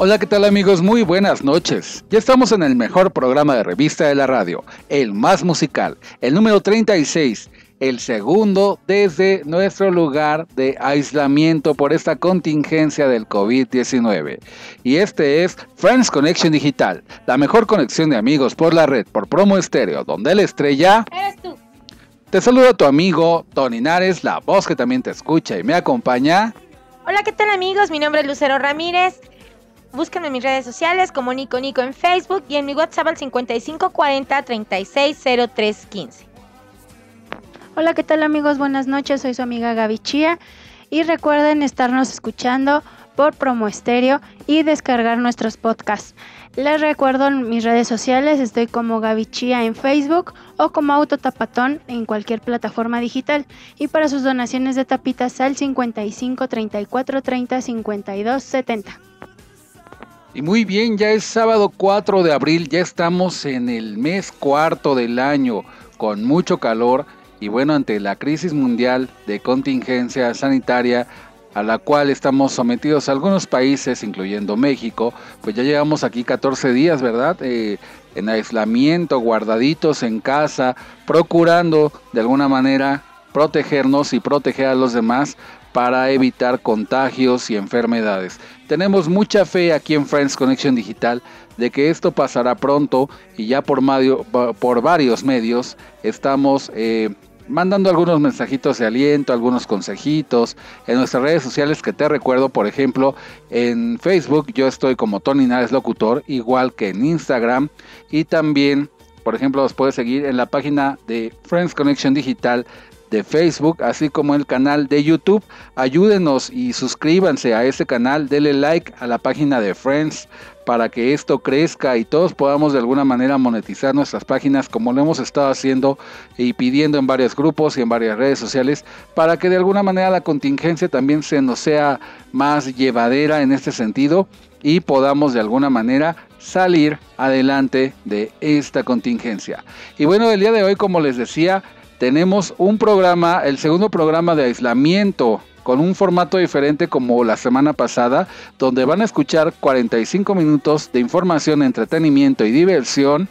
Hola, ¿qué tal amigos? Muy buenas noches. Ya estamos en el mejor programa de revista de la radio, el más musical, el número 36, el segundo desde nuestro lugar de aislamiento por esta contingencia del COVID-19. Y este es Friends Connection Digital, la mejor conexión de amigos por la red, por promo estéreo, donde la estrella... Eres tú. Te saluda tu amigo Tony Nares, la voz que también te escucha y me acompaña. Hola, ¿qué tal amigos? Mi nombre es Lucero Ramírez. Búsquenme en mis redes sociales como Nico Nico en Facebook y en mi WhatsApp al 5540 360315. Hola, ¿qué tal amigos? Buenas noches, soy su amiga Gaby Chía y recuerden estarnos escuchando por Promo Estéreo y descargar nuestros podcasts. Les recuerdo en mis redes sociales, estoy como Gaby Chía en Facebook o como Autotapatón en cualquier plataforma digital. Y para sus donaciones de tapitas al 55 34 30 52 70. Y muy bien, ya es sábado 4 de abril, ya estamos en el mes cuarto del año con mucho calor y bueno, ante la crisis mundial de contingencia sanitaria a la cual estamos sometidos algunos países, incluyendo México, pues ya llevamos aquí 14 días, ¿verdad? Eh, en aislamiento, guardaditos en casa, procurando de alguna manera protegernos y proteger a los demás para evitar contagios y enfermedades. Tenemos mucha fe aquí en Friends Connection Digital de que esto pasará pronto y ya por, por varios medios estamos eh, mandando algunos mensajitos de aliento, algunos consejitos en nuestras redes sociales que te recuerdo, por ejemplo, en Facebook yo estoy como Tony Nares Locutor, igual que en Instagram y también, por ejemplo, los puedes seguir en la página de Friends Connection Digital de Facebook, así como el canal de YouTube. Ayúdenos y suscríbanse a este canal, denle like a la página de Friends para que esto crezca y todos podamos de alguna manera monetizar nuestras páginas como lo hemos estado haciendo y pidiendo en varios grupos y en varias redes sociales para que de alguna manera la contingencia también se nos sea más llevadera en este sentido y podamos de alguna manera salir adelante de esta contingencia. Y bueno, el día de hoy, como les decía, tenemos un programa, el segundo programa de aislamiento con un formato diferente como la semana pasada, donde van a escuchar 45 minutos de información, entretenimiento y diversión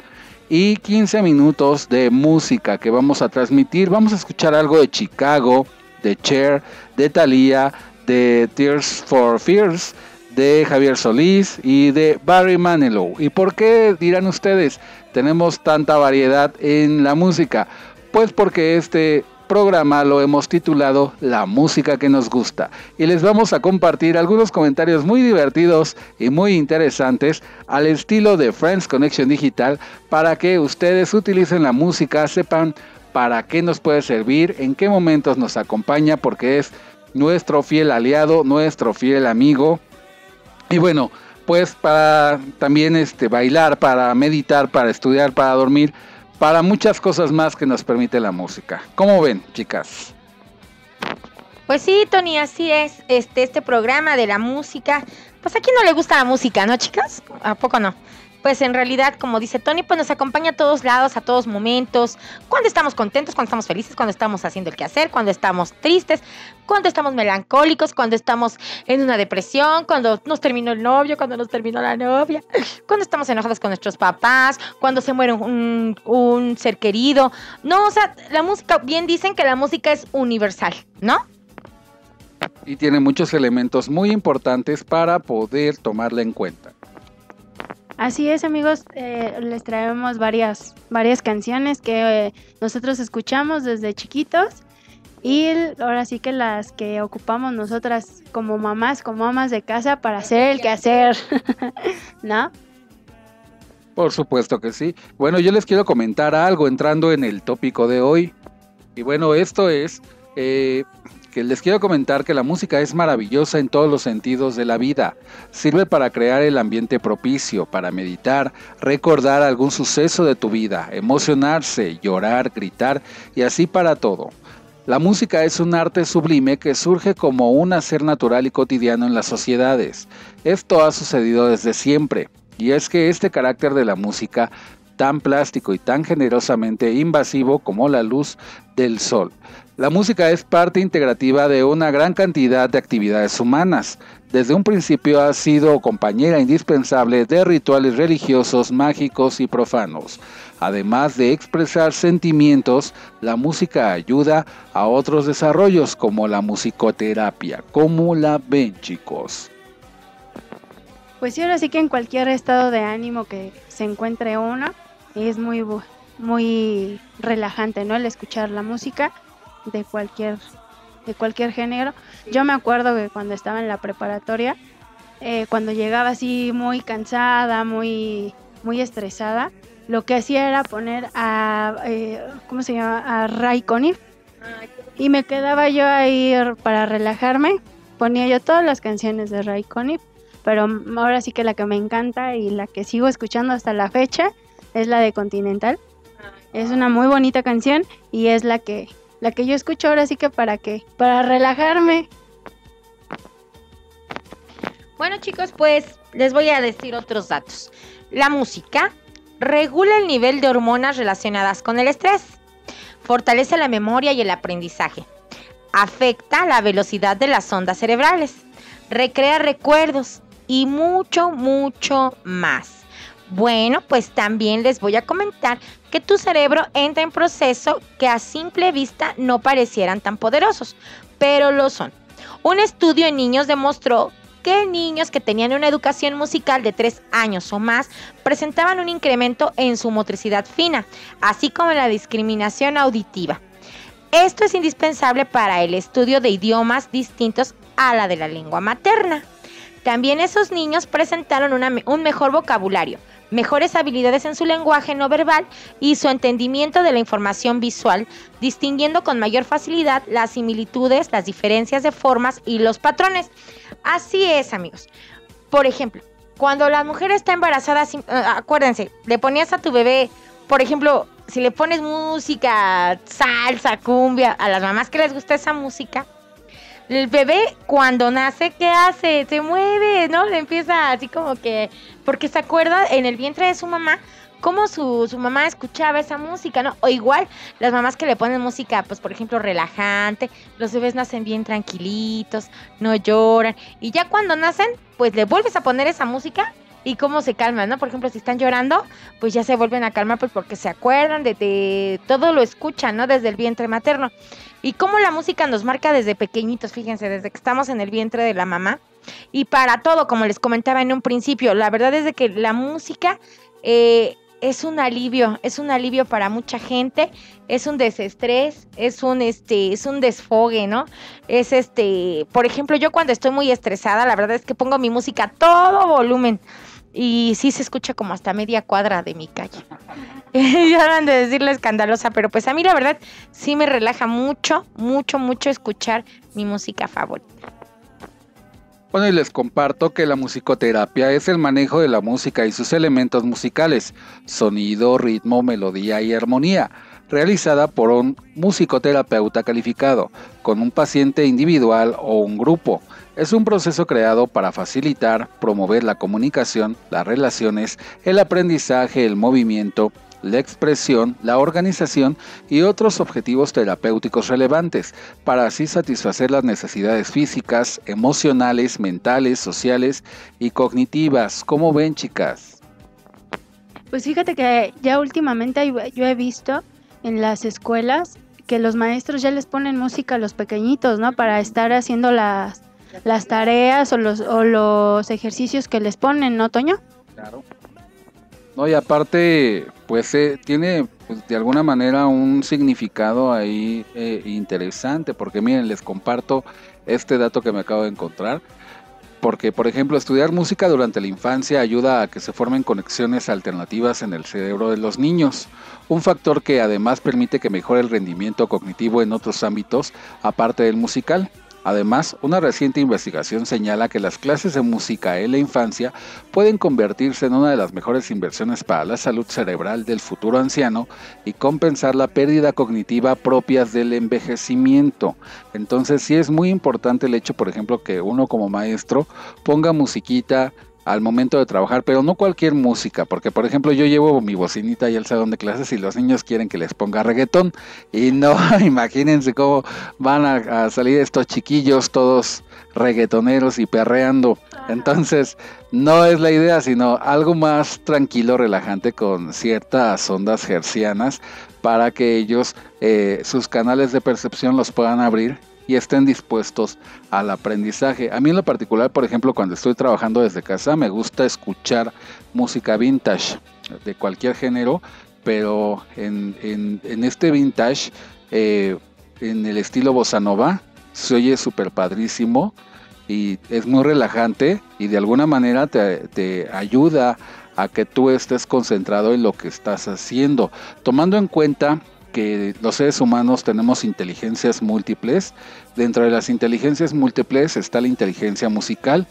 y 15 minutos de música que vamos a transmitir. Vamos a escuchar algo de Chicago, de Cher, de Thalía, de Tears for Fears, de Javier Solís y de Barry Manilow. ¿Y por qué dirán ustedes? Tenemos tanta variedad en la música. Pues porque este programa lo hemos titulado La música que nos gusta y les vamos a compartir algunos comentarios muy divertidos y muy interesantes al estilo de Friends Connection Digital para que ustedes utilicen la música, sepan para qué nos puede servir, en qué momentos nos acompaña porque es nuestro fiel aliado, nuestro fiel amigo. Y bueno, pues para también este bailar, para meditar, para estudiar, para dormir para muchas cosas más que nos permite la música. ¿Cómo ven, chicas? Pues sí, Tony, así es. Este, este programa de la música. Pues a quién no le gusta la música, ¿no, chicas? ¿A poco no? Pues en realidad, como dice Tony, pues nos acompaña a todos lados, a todos momentos, cuando estamos contentos, cuando estamos felices, cuando estamos haciendo el quehacer, cuando estamos tristes, cuando estamos melancólicos, cuando estamos en una depresión, cuando nos terminó el novio, cuando nos terminó la novia, cuando estamos enojados con nuestros papás, cuando se muere un, un ser querido. No, o sea, la música, bien dicen que la música es universal, ¿no? Y tiene muchos elementos muy importantes para poder tomarla en cuenta. Así es, amigos, eh, les traemos varias, varias canciones que eh, nosotros escuchamos desde chiquitos y ahora sí que las que ocupamos nosotras como mamás, como amas de casa para hacer el quehacer, ¿no? Por supuesto que sí. Bueno, yo les quiero comentar algo entrando en el tópico de hoy. Y bueno, esto es eh, les quiero comentar que la música es maravillosa en todos los sentidos de la vida. Sirve para crear el ambiente propicio, para meditar, recordar algún suceso de tu vida, emocionarse, llorar, gritar y así para todo. La música es un arte sublime que surge como un hacer natural y cotidiano en las sociedades. Esto ha sucedido desde siempre. Y es que este carácter de la música, tan plástico y tan generosamente invasivo como la luz del sol. La música es parte integrativa de una gran cantidad de actividades humanas. Desde un principio ha sido compañera indispensable de rituales religiosos, mágicos y profanos. Además de expresar sentimientos, la música ayuda a otros desarrollos como la musicoterapia. ¿Cómo la ven chicos? Pues sí, ahora sí que en cualquier estado de ánimo que se encuentre uno, es muy, muy relajante, ¿no? El escuchar la música de cualquier, de cualquier género. Yo me acuerdo que cuando estaba en la preparatoria, eh, cuando llegaba así muy cansada, muy, muy estresada, lo que hacía era poner a, eh, ¿cómo se llama? A Ray Conniff. Y me quedaba yo ahí para relajarme. Ponía yo todas las canciones de Ray Conniff pero ahora sí que la que me encanta y la que sigo escuchando hasta la fecha es la de Continental. Es una muy bonita canción y es la que la que yo escucho ahora sí que para qué, para relajarme. Bueno, chicos, pues les voy a decir otros datos. La música regula el nivel de hormonas relacionadas con el estrés, fortalece la memoria y el aprendizaje, afecta la velocidad de las ondas cerebrales, recrea recuerdos, y mucho, mucho más. Bueno, pues también les voy a comentar que tu cerebro entra en proceso que a simple vista no parecieran tan poderosos, pero lo son. Un estudio en niños demostró que niños que tenían una educación musical de 3 años o más presentaban un incremento en su motricidad fina, así como en la discriminación auditiva. Esto es indispensable para el estudio de idiomas distintos a la de la lengua materna. También esos niños presentaron un mejor vocabulario, mejores habilidades en su lenguaje no verbal y su entendimiento de la información visual, distinguiendo con mayor facilidad las similitudes, las diferencias de formas y los patrones. Así es, amigos. Por ejemplo, cuando la mujer está embarazada, eh, acuérdense, le ponías a tu bebé, por ejemplo, si le pones música, salsa, cumbia, a las mamás que les gusta esa música, el bebé cuando nace, ¿qué hace? Se mueve, ¿no? Le empieza así como que, porque se acuerda en el vientre de su mamá cómo su, su, mamá escuchaba esa música, ¿no? O igual las mamás que le ponen música, pues por ejemplo, relajante, los bebés nacen bien tranquilitos, no lloran, y ya cuando nacen, pues le vuelves a poner esa música y cómo se calman, ¿no? Por ejemplo, si están llorando, pues ya se vuelven a calmar pues porque se acuerdan de, de todo lo escuchan, ¿no? Desde el vientre materno. Y cómo la música nos marca desde pequeñitos, fíjense, desde que estamos en el vientre de la mamá. Y para todo, como les comentaba en un principio, la verdad es de que la música eh, es un alivio, es un alivio para mucha gente, es un desestrés, es un este, es un desfogue, ¿no? Es este, por ejemplo, yo cuando estoy muy estresada, la verdad es que pongo mi música a todo volumen y sí se escucha como hasta media cuadra de mi calle. ya van de decirle escandalosa, pero pues a mí la verdad sí me relaja mucho, mucho, mucho escuchar mi música favorita. Bueno, y les comparto que la musicoterapia es el manejo de la música y sus elementos musicales, sonido, ritmo, melodía y armonía, realizada por un musicoterapeuta calificado, con un paciente individual o un grupo es un proceso creado para facilitar, promover la comunicación, las relaciones, el aprendizaje, el movimiento, la expresión, la organización y otros objetivos terapéuticos relevantes, para así satisfacer las necesidades físicas, emocionales, mentales, sociales y cognitivas. ¿Cómo ven, chicas? Pues fíjate que ya últimamente yo he visto en las escuelas que los maestros ya les ponen música a los pequeñitos, ¿no? Para estar haciendo las las tareas o los, o los ejercicios que les ponen, ¿no, Toño? Claro. No, y aparte, pues eh, tiene pues, de alguna manera un significado ahí eh, interesante, porque miren, les comparto este dato que me acabo de encontrar. Porque, por ejemplo, estudiar música durante la infancia ayuda a que se formen conexiones alternativas en el cerebro de los niños, un factor que además permite que mejore el rendimiento cognitivo en otros ámbitos aparte del musical. Además, una reciente investigación señala que las clases de música en la infancia pueden convertirse en una de las mejores inversiones para la salud cerebral del futuro anciano y compensar la pérdida cognitiva propias del envejecimiento. Entonces sí es muy importante el hecho, por ejemplo, que uno como maestro ponga musiquita, al momento de trabajar, pero no cualquier música, porque por ejemplo yo llevo mi bocinita y al salón de clases y los niños quieren que les ponga reggaetón y no, imagínense cómo van a, salir estos chiquillos todos reggaetoneros y perreando. Entonces, no es la idea, sino algo más tranquilo, relajante, con ciertas ondas hercianas para que ellos eh, sus canales de percepción los puedan abrir y estén dispuestos al aprendizaje. A mí en lo particular, por ejemplo, cuando estoy trabajando desde casa, me gusta escuchar música vintage de cualquier género, pero en, este vintage, eh, en el estilo bossa nova, se oye súper padrísimo y es muy relajante y de alguna manera te, te ayuda a que tú estés concentrado en lo que estás haciendo, tomando en cuenta los seres humanos tenemos inteligencias múltiples. Dentro de las inteligencias múltiples está la inteligencia musical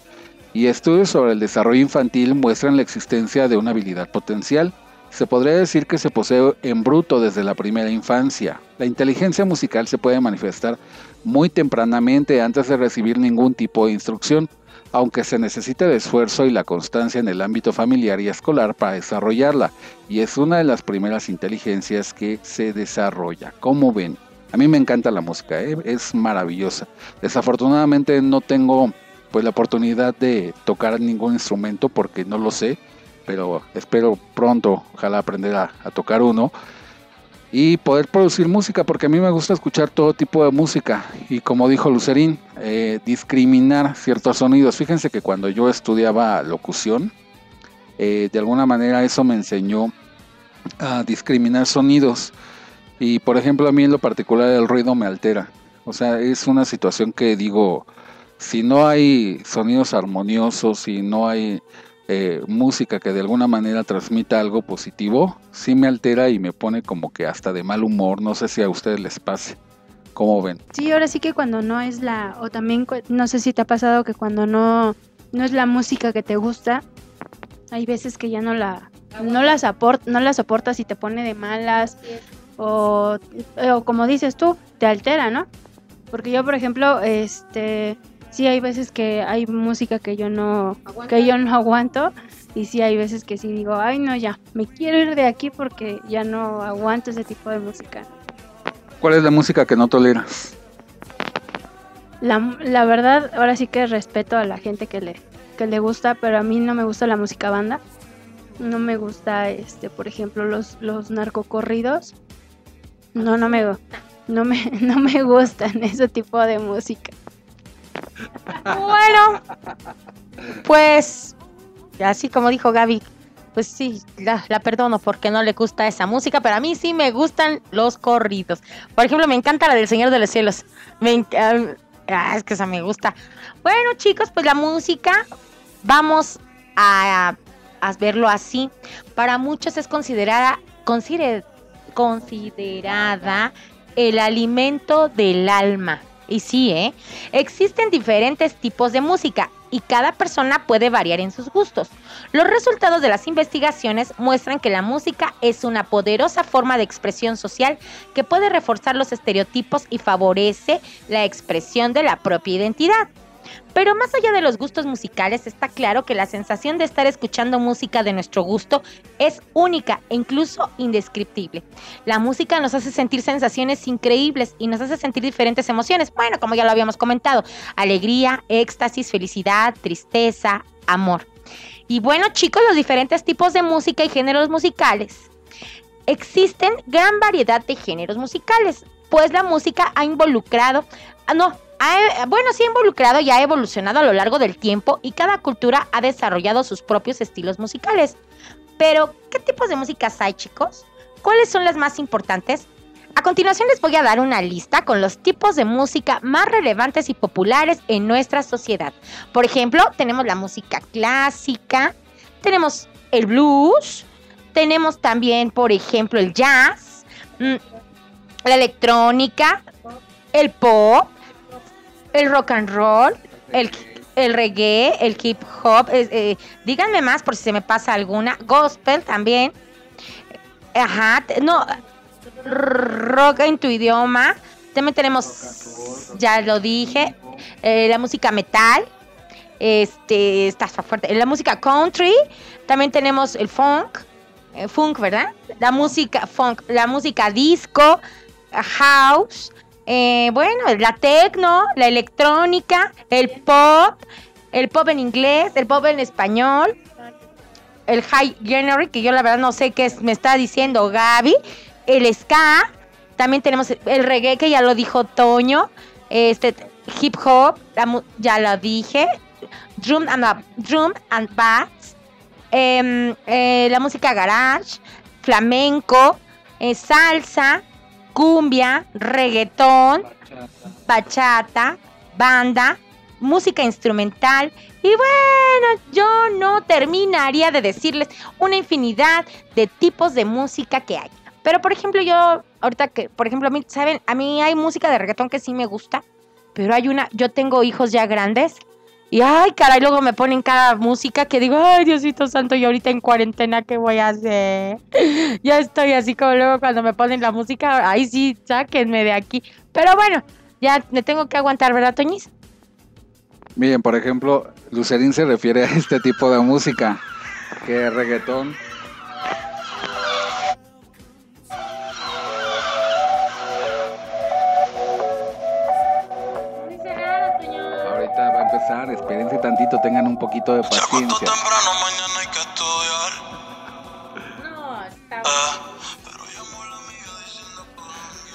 y estudios sobre el desarrollo infantil muestran la existencia de una habilidad potencial. Se podría decir que se posee en bruto desde la primera infancia. La inteligencia musical se puede manifestar muy tempranamente antes de recibir ningún tipo de instrucción aunque se necesita de esfuerzo y la constancia en el ámbito familiar y escolar para desarrollarla, y es una de las primeras inteligencias que se desarrolla. Como ven, a mí me encanta la música, ¿eh? es maravillosa. Desafortunadamente no tengo pues la oportunidad de tocar ningún instrumento porque no lo sé, pero espero pronto, ojalá aprender a tocar uno y poder producir música, porque a mí me gusta escuchar todo tipo de música y como dijo Lucerín, eh, discriminar ciertos sonidos. Fíjense que cuando yo estudiaba locución, eh, de alguna manera eso me enseñó a discriminar sonidos y por ejemplo a mí en lo particular el ruido me altera. O sea, es una situación que digo, si no hay sonidos armoniosos, si no hay eh, música que de alguna manera transmita algo positivo, sí me altera y me pone como que hasta de mal humor. No sé si a ustedes les pase. ¿Cómo ven? Sí, ahora sí que cuando no es la, o también no sé si te ha pasado que cuando no, no es la música que te gusta, hay veces que ya no la, no la, no la soportas y te pone de malas, o, o como dices tú, te altera, ¿no? Porque yo, por ejemplo, este, sí hay veces que hay música que yo no que yo no aguanto y sí hay veces que sí digo, "Ay, no ya, me quiero ir de aquí porque ya no aguanto ese tipo de música." ¿Cuál es la música que no toleras? La, la verdad, ahora sí que respeto a la gente que le que le gusta, pero a mí no me gusta la música banda. No me gusta este, por ejemplo, los los narcocorridos. No, no me no me no me gustan ese tipo de música. Bueno, pues así como dijo Gaby, pues sí, la, perdono porque no le gusta esa música, pero a mí sí me gustan los corridos. Por ejemplo, me encanta la del Señor de los Cielos. Me ah, es que esa me gusta. Bueno, chicos, pues la música, vamos a, a verlo así. Para muchos es considerada, considerada el alimento del alma. Y sí, ¿eh? Existen diferentes tipos de música y cada persona puede variar en sus gustos. Los resultados de las investigaciones muestran que la música es una poderosa forma de expresión social que puede reforzar los estereotipos y favorece la expresión de la propia identidad. Pero más allá de los gustos musicales, está claro que la sensación de estar escuchando música de nuestro gusto es única e incluso indescriptible. La música nos hace sentir sensaciones increíbles y nos hace sentir diferentes emociones. Bueno, como ya lo habíamos comentado, alegría, éxtasis, felicidad, tristeza, amor. Y bueno, chicos, los diferentes tipos de música y géneros musicales. Existen gran variedad de géneros musicales, pues la música ha involucrado, ah, no, bueno, sí ha involucrado y ha evolucionado a lo largo del tiempo y cada cultura ha desarrollado sus propios estilos musicales. Pero, ¿qué tipos de músicas hay, chicos? ¿Cuáles son las más importantes? A continuación les voy a dar una lista con los tipos de música más relevantes y populares en nuestra sociedad. Por ejemplo, tenemos la música clásica, tenemos el blues, tenemos también, por ejemplo, el jazz, mm, la electrónica, el pop, el rock and roll, el, reggae, el hip hop. Eh, díganme más por si se me pasa alguna. Gospel también. Ajá, no, rock en tu idioma. También tenemos, ya lo dije, eh, la música metal. Este, está fuerte. La música country. También tenemos el funk. Eh, funk, ¿verdad? La música funk, la música disco, house. Eh, bueno, la techno, la electrónica, el pop, el pop en inglés, el pop en español, el high generic, que yo la verdad no sé qué me está diciendo Gaby, el ska, también tenemos el reggae que ya lo dijo Toño, este hip hop, ya lo dije, drum and, drum and bass, em, eh, la música garage, flamenco, eh, salsa, cumbia, reggaetón, bachata, banda, música instrumental y bueno, yo no terminaría de decirles una infinidad de tipos de música que hay. Pero por ejemplo, yo, ahorita que, por ejemplo, a mí, ¿saben? A mí hay música de reggaetón que sí me gusta, pero hay una, yo tengo hijos ya grandes y ay, caray, luego me ponen cada música que digo, ay, Diosito Santo, y ahorita en cuarentena, ¿qué voy a hacer? ya estoy así como luego cuando me ponen la música, ay, sí, sáquenme de aquí. Pero bueno, ya me tengo que aguantar, ¿verdad, Toñis? Miren, por ejemplo, Lucerín se refiere a este tipo de música, que es reggaetón espérense tantito, tengan un poquito de paciencia.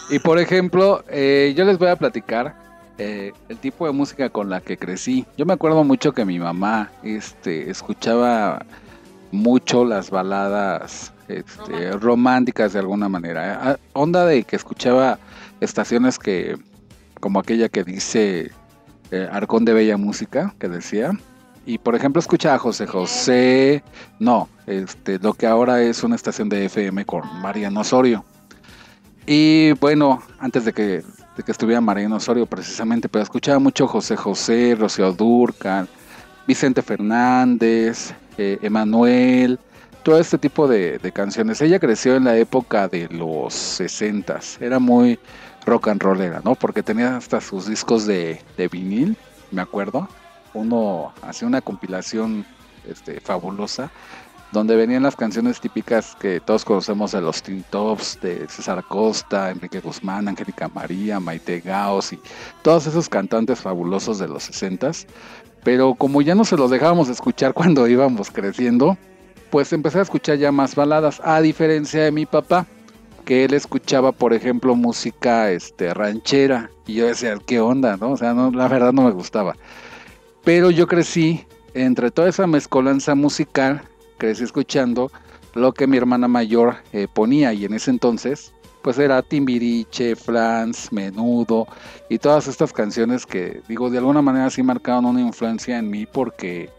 Y por ejemplo, eh, yo les voy a platicar eh, el tipo de música con la que crecí. Yo me acuerdo mucho que mi mamá este, escuchaba mucho las baladas este, románticas de alguna manera. Ah, onda de que escuchaba estaciones que, como aquella que dice eh, Arcón de Bella Música, que decía. Y por ejemplo, escucha a José José, no, este, lo que ahora es una estación de FM con Mariano Osorio. Y bueno, antes de que, de que estuviera Mariano Osorio precisamente, pero escuchaba mucho José José, Rocío Durcal, Vicente Fernández, eh, Emanuel, todo este tipo de, de, canciones. Ella creció en la época de los 60 era muy rock and rollera, ¿no? Porque tenía hasta sus discos de, vinil, me acuerdo. Uno hacía una compilación este, fabulosa donde venían las canciones típicas que todos conocemos de los Teen Tops, de César Costa, Enrique Guzmán, Angélica María, Maite Gaos y todos esos cantantes fabulosos de los 60 Pero como ya no se los dejábamos escuchar cuando íbamos creciendo, pues empecé a escuchar ya más baladas, a diferencia de mi papá que él escuchaba, por ejemplo, música este, ranchera. Y yo decía, ¿qué onda? ¿no? O sea, no, la verdad no me gustaba. Pero yo crecí, entre toda esa mezcolanza musical, crecí escuchando lo que mi hermana mayor eh, ponía. Y en ese entonces, pues era Timbiriche, Flans, Menudo y todas estas canciones que, digo, de alguna manera sí marcaron una influencia en mí porque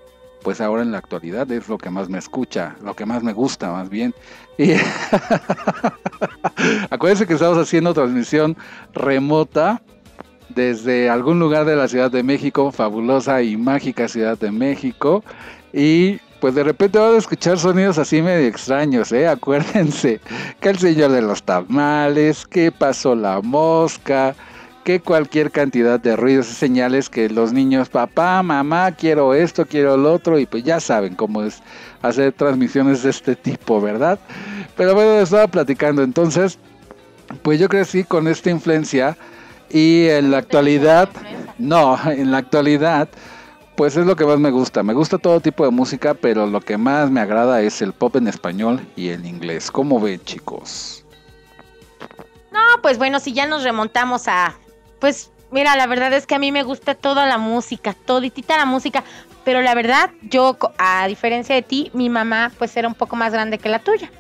pues ahora en la actualidad es lo que más me escucha, lo que más me gusta más bien. Y acuérdense que estamos haciendo transmisión remota desde algún lugar de la Ciudad de México, fabulosa y mágica Ciudad de México. Y pues de repente van a escuchar sonidos así medio extraños, ¿eh? Acuérdense que el señor de los tamales, que pasó la mosca, que cualquier cantidad de ruidos y señales que los niños, papá, mamá, quiero esto, quiero lo otro, y pues ya saben cómo es hacer transmisiones de este tipo, ¿verdad? Pero bueno, estaba platicando, entonces, pues yo crecí con esta influencia y en la actualidad, no, en la actualidad, pues es lo que más me gusta. Me gusta todo tipo de música, pero lo que más me agrada es el pop en español y el inglés. ¿Cómo ven, chicos? No, pues bueno, si ya nos remontamos a pues Mira, la verdad es que a mí me gusta toda la música, toditita la música, pero la verdad, yo, a diferencia de ti, mi mamá pues era un poco más grande que la tuya.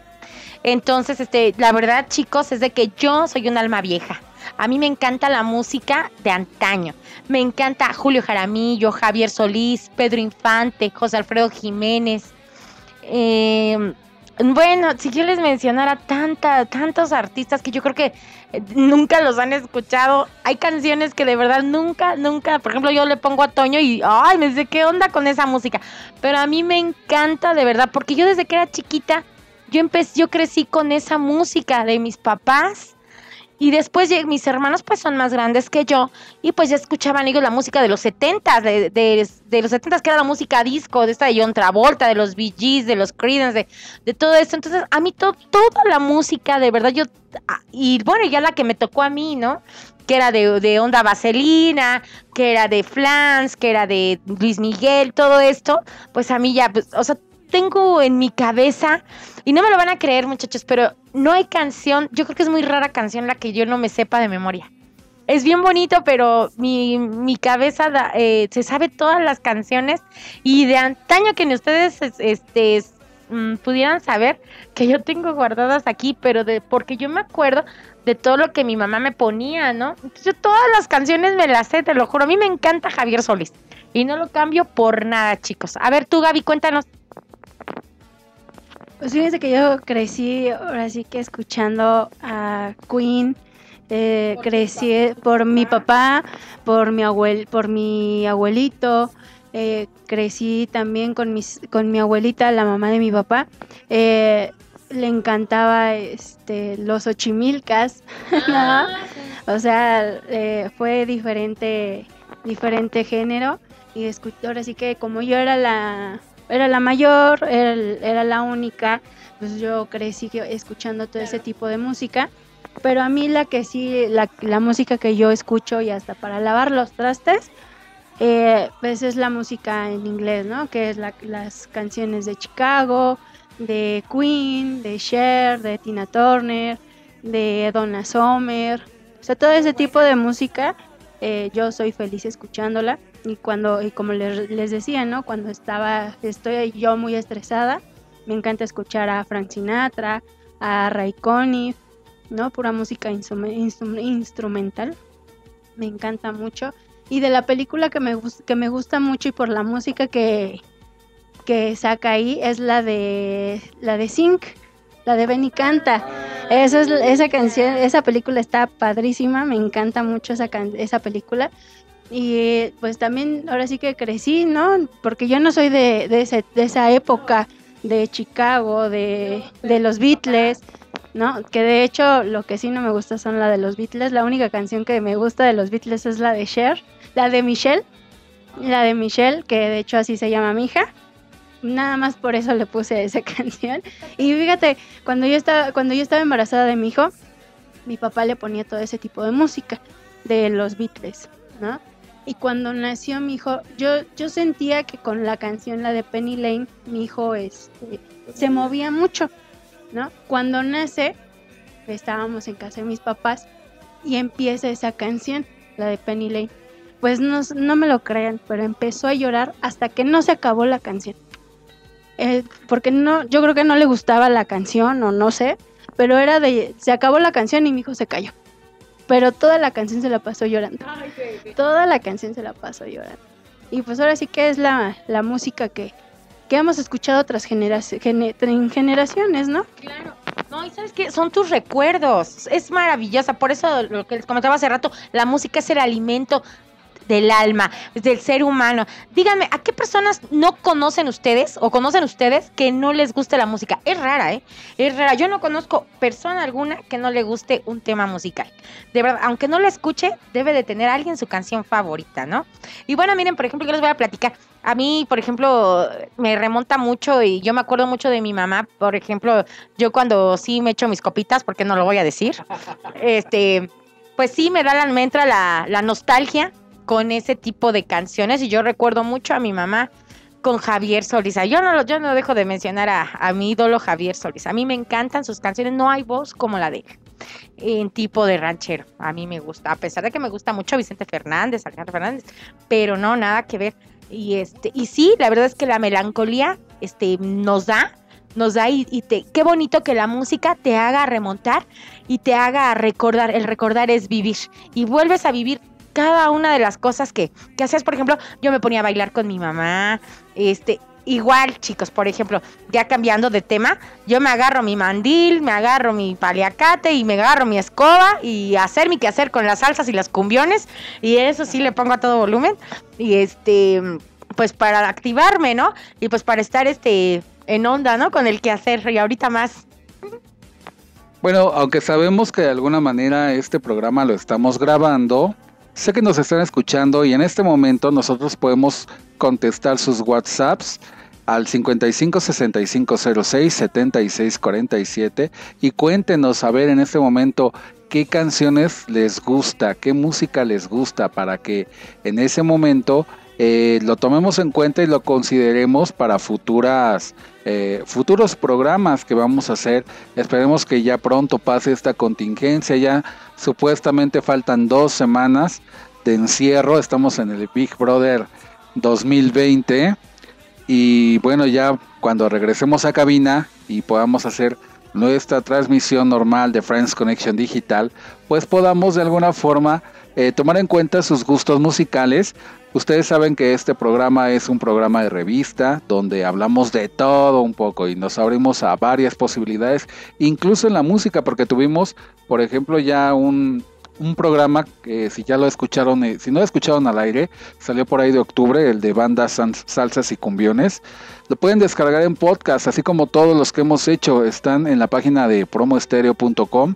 Entonces, este, la verdad, chicos, es de que yo soy un alma vieja. A mí me encanta la música de antaño. Me encanta Julio Jaramillo, Javier Solís, Pedro Infante, José Alfredo Jiménez. Eh, bueno, si yo les mencionara tanta, tantos artistas que yo creo que eh, nunca los han escuchado, hay canciones que de verdad nunca, nunca, por ejemplo, yo le pongo a Toño y, ay, me dice, ¿qué onda con esa música? Pero a mí me encanta de verdad, porque yo desde que era chiquita, yo empecé, yo crecí con esa música de mis papás y después mis hermanos pues son más grandes que yo y pues ya escuchaban ellos la música de los 70 de, de, los 70 que era la música disco, de esta de John Travolta, de los Bee Gees, de los Creedence, de, todo esto. Entonces a mí toda la música, de verdad yo, ah, y bueno, ya la que me tocó a mí, ¿no? Que era de, de Onda Vaselina, que era de Flans, que era de Luis Miguel, todo esto, pues a mí ya, pues, o sea, tengo en mi cabeza, y no me lo van a creer muchachos, pero no hay canción, yo creo que es muy rara canción la que yo no me sepa de memoria. Es bien bonito, pero mi, mi cabeza eh, se sabe todas las canciones y de antaño que ni ustedes este, mm, pudieran saber que yo tengo guardadas aquí, pero de porque yo me acuerdo de todo lo que mi mamá me ponía, ¿no? Yo todas las canciones me las sé, te lo juro. A mí me encanta Javier Solís y no lo cambio por nada, chicos. A ver, tú, Gaby, cuéntanos. Pues fíjense que yo crecí ahora sí que escuchando a Queen. Eh, crecí por mi papá, por mi abuel, por mi abuelito. Eh, crecí también con mis, con mi abuelita, la mamá de mi papá. Eh, le encantaba este los ochimilcas, ah, o sea, fue diferente, diferente género y ahora sí que como yo era la era la mayor, era, la única, pues yo crecí escuchando todo ese tipo de música. Pero a mí la que sí, la, música que yo escucho y hasta para lavar los trastes, eh, pues es la música en inglés, ¿no? Que es las canciones de Chicago, de Queen, de Cher, de Tina Turner, de Donna Summer. O sea, todo ese tipo de música, eh, yo soy feliz escuchándola y cuando y como les, decía no cuando estaba estoy yo muy estresada me encanta escuchar a Frank Sinatra a Ray Conniff no pura música instrumental me encanta mucho y de la película que me que me gusta mucho y por la música que que saca ahí es la de la de Sync la de Benny Canta. Esa, es, esa canción, esa película está padrísima, me encanta mucho esa, esa película. Y pues también ahora sí que crecí, ¿no? Porque yo no soy de, de, de esa época de Chicago, de, de, los Beatles, ¿no? Que de hecho lo que sí no me gusta son la de los Beatles. La única canción que me gusta de los Beatles es la de Cher, la de Michelle, la de Michelle, que de hecho así se llama mi hija. Nada más por eso le puse esa canción. Y fíjate, cuando yo estaba, cuando yo estaba embarazada de mi hijo, mi papá le ponía todo ese tipo de música de los Beatles, ¿no? Y cuando nació mi hijo, yo, yo sentía que con la canción, la de Penny Lane, mi hijo este, se movía mucho, ¿no? Cuando nace, estábamos en casa de mis papás y empieza esa canción, la de Penny Lane. Pues no, no me lo crean, pero empezó a llorar hasta que no se acabó la canción. Eh, porque no, yo creo que no le gustaba la canción o no sé, pero era de, se acabó la canción y mi hijo se cayó pero toda la canción se la pasó llorando. Toda la canción se la pasó llorando. Y pues ahora sí que es la, música que, que hemos escuchado tras generaciones, ¿no? Claro. No, y sabes qué, son tus recuerdos. Es maravillosa. Por eso lo que les comentaba hace rato, la música es el alimento del alma, del ser humano. Díganme, ¿a qué personas no conocen ustedes o conocen ustedes que no les guste la música? Es rara, ¿eh? Es rara. Yo no conozco persona alguna que no le guste un tema musical. De verdad, aunque no la escuche, debe de tener alguien su canción favorita, ¿no? Y bueno, miren, por ejemplo, yo les voy a platicar. A mí, por ejemplo, me remonta mucho y yo me acuerdo mucho de mi mamá. Por ejemplo, yo cuando sí me echo mis copitas, porque no lo voy a decir, este, pues sí me da la, me entra la, la nostalgia con ese tipo de canciones y yo recuerdo mucho a mi mamá con Javier Solís. Yo no, yo no dejo de mencionar a, mi ídolo Javier Solís. A mí me encantan sus canciones, no hay voz como la de en tipo de ranchero. A mí me gusta, a pesar de que me gusta mucho Vicente Fernández, Alejandro Fernández, pero no, nada que ver. Y este, y sí, la verdad es que la melancolía este, nos da, nos da y, y te, qué bonito que la música te haga remontar y te haga recordar. El recordar es vivir. Y vuelves a vivir cada una de las cosas que, que hacías. Por ejemplo, yo me ponía a bailar con mi mamá, este, Igual, chicos, por ejemplo, ya cambiando de tema, yo me agarro mi mandil, me agarro mi paliacate y me agarro mi escoba y hacer mi quehacer con las salsas y las cumbiones y eso sí le pongo a todo volumen y este pues para activarme, ¿no? Y pues para estar este en onda, ¿no? Con el quehacer y ahorita más. Bueno, aunque sabemos que de alguna manera este programa lo estamos grabando, sé que nos están escuchando y en este momento nosotros podemos contestar sus WhatsApps al 55 65 06 76 47 y cuéntenos a ver en este momento qué canciones les gusta, qué música les gusta para que en ese momento eh, lo tomemos en cuenta y lo consideremos para futuras eh, futuros programas que vamos a hacer. Esperemos que ya pronto pase esta contingencia. Ya supuestamente faltan dos semanas de encierro. Estamos en el Big Brother 2020. Y bueno, ya cuando regresemos a cabina y podamos hacer nuestra transmisión normal de Friends Connection Digital, pues podamos de alguna forma eh, tomar en cuenta sus gustos musicales. Ustedes saben que este programa es un programa de revista donde hablamos de todo un poco y nos abrimos a varias posibilidades, incluso en la música, porque tuvimos, por ejemplo, ya un, un programa que si ya lo escucharon, eh, si no lo escucharon al aire, salió por ahí de octubre, el de bandas salsas y cumbiones. Lo pueden descargar en podcast, así como todos los que hemos hecho están en la página de promoestereo.com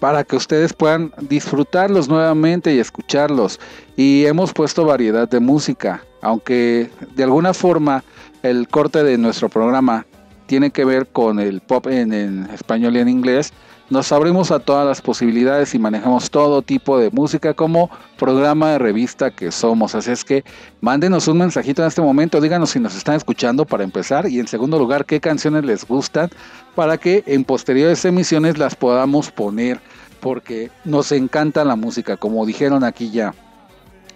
para que ustedes puedan disfrutarlos nuevamente y escucharlos. Y hemos puesto variedad de música, aunque de alguna forma el corte de nuestro programa tiene que ver con el pop en, español y en inglés nos abrimos a todas las posibilidades y manejamos todo tipo de música como programa de revista que somos. Así es que mándenos un mensajito en este momento, díganos si nos están escuchando para empezar y en segundo lugar qué canciones les gustan para que en posteriores emisiones las podamos poner porque nos encanta la música, como dijeron aquí ya.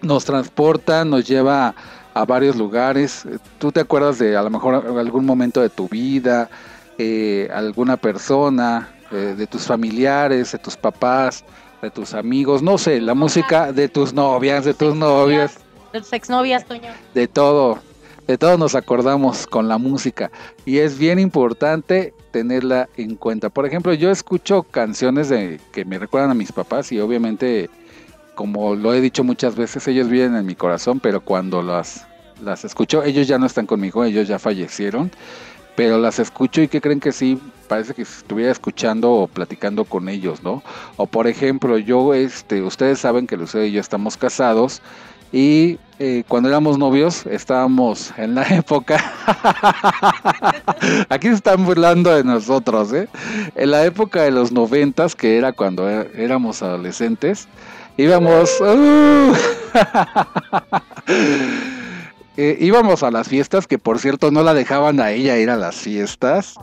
Nos transporta, nos lleva a varios lugares. ¿Tú te acuerdas de a lo mejor algún momento de tu vida, eh, alguna persona, eh, de tus familiares, de tus papás, de tus amigos, no sé, la música de tus novias, de tus novios. De tus exnovias, Toño. De todo, de todo nos acordamos con la música y es bien importante tenerla en cuenta. Por ejemplo, yo escucho canciones de que me recuerdan a mis papás y obviamente, como lo he dicho muchas veces, ellos viven en mi corazón, pero cuando las, las escucho, ellos ya no están conmigo, ellos ya fallecieron pero las escucho y que creen que sí, parece que estuviera escuchando o platicando con ellos, ¿no? O por ejemplo, yo, este, ustedes saben que Lucía y yo estamos casados y eh, cuando éramos novios estábamos en la época, aquí se están burlando de nosotros, ¿eh? En la época de los noventas, que era cuando e-, éramos adolescentes, íbamos... ¡uh! Eh, íbamos a las fiestas, que por cierto no la dejaban a ella ir a las fiestas,